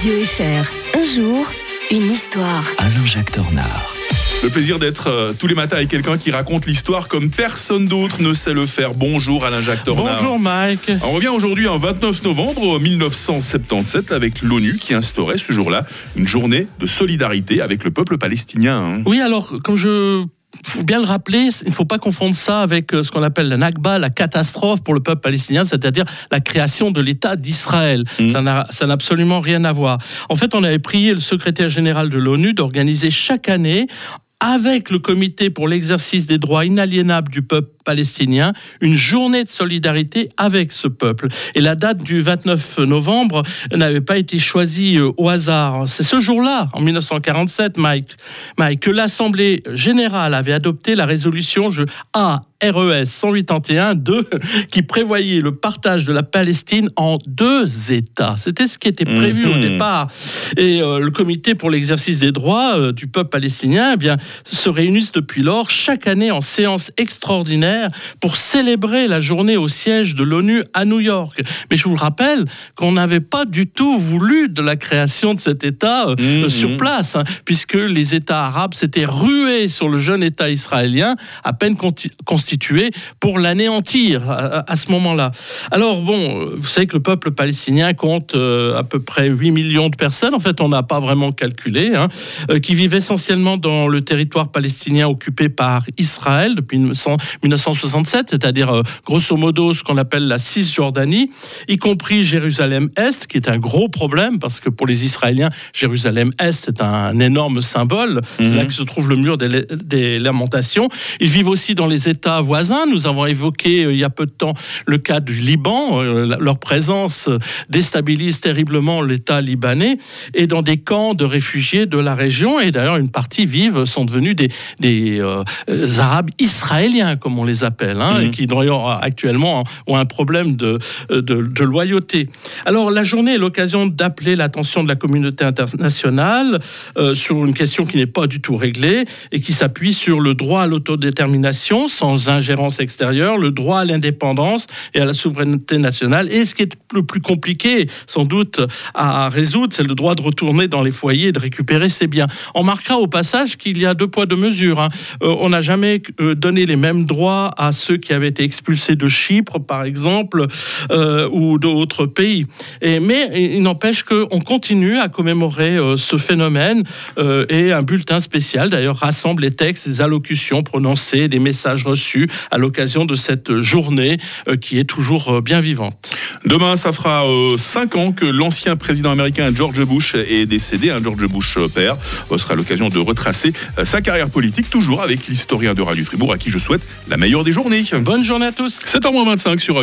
Radio FR. Un jour, une histoire. Alain-Jacques Dornard. Le plaisir d'être euh, tous les matins avec quelqu'un qui raconte l'histoire comme personne d'autre ne sait le faire. Bonjour Alain-Jacques Dornard. Bonjour Mike. On revient aujourd'hui en 29 novembre 1977 avec l'ONU qui instaurait ce jour-là une journée de solidarité avec le peuple palestinien. hein. Oui, alors, comme je faut bien le rappeler, il ne faut pas confondre ça avec euh, ce qu'on appelle la Nakba, la catastrophe pour le peuple palestinien, c'est-à-dire la création de l'État d'Israël. Ça n'a ça n'a absolument rien à voir. En fait, on avait prié le secrétaire général de l'ONU d'organiser chaque année avec le comité pour l'exercice des droits inaliénables du peuple palestinien, une journée de solidarité avec ce peuple. Et la date du 29 novembre n'avait pas été choisie euh, au hasard. C'est ce jour-là, en 1947, Mike, Mike que l'Assemblée générale avait adopté la résolution je, A. RES 181-2 qui prévoyait le partage de la Palestine en deux États. C'était ce qui était prévu au Mhm. départ. Et euh, le comité pour l'exercice des droits euh, du peuple palestinien eh bien, se réunissent depuis lors chaque année en séance extraordinaire pour célébrer la journée au siège de l'ONU à New York. Mais je vous le rappelle qu'on n'avait pas du tout voulu de la création de cet État euh, euh, sur place, hein, puisque les États arabes s'étaient rués sur le jeune État israélien, à peine constitué, pour l'anéantir à, à ce moment-là. Alors bon, euh, vous savez que le peuple palestinien compte euh, à peu près 8 millions de personnes, en fait on n'a pas vraiment calculé, hein, euh, qui vivent essentiellement dans le territoire palestinien occupé par Israël depuis 1900 1967, c'est-à-dire euh, grosso modo ce qu'on appelle la Cisjordanie, y compris Jérusalem-Est, qui est un gros problème parce que pour les Israéliens, Jérusalem-Est c'est un énorme symbole. C'est Mhm. là que se trouve le mur des, des lamentations. Ils vivent aussi dans les États voisins. Nous avons évoqué euh, il y a peu de temps le cas du Liban. Euh, leur présence déstabilise terriblement l'État libanais et dans des camps de réfugiés de la région. Et d'ailleurs, une partie vive sont devenus des, des euh, Arabes israéliens, comme on les appelle, hein, Mhm. et qui d'ailleurs actuellement ont un problème de, de, de loyauté. Alors, la journée est l'occasion d'appeler l'attention de la communauté internationale euh, sur une question qui n'est pas du tout réglée et qui s'appuie sur le droit à l'autodétermination sans ingérence extérieure, le droit à l'indépendance et à la souveraineté nationale. Et ce qui est le plus compliqué, sans doute, à résoudre, c'est le droit de retourner dans les foyers et de récupérer ses biens. On marquera au passage qu'il y a deux poids, deux mesures. hein. Euh, on n'a jamais euh, donné les mêmes droits à ceux qui avaient été expulsés de Chypre, par exemple, euh, ou d'autres pays. Et, mais il n'empêche qu'on continue à commémorer euh, ce phénomène euh, et un bulletin spécial, d'ailleurs, rassemble les textes, les allocutions prononcées, des messages reçus à l'occasion de cette journée euh, qui est toujours euh, bien vivante. Demain, ça fera 5 ans que l'ancien président américain George Bush est décédé. hein, George Bush euh, père. Sera l'occasion de retracer euh, sa carrière politique, toujours avec l'historien de Radio Fribourg à qui je souhaite la meilleure des journées. Bonne journée à tous 7h25 sur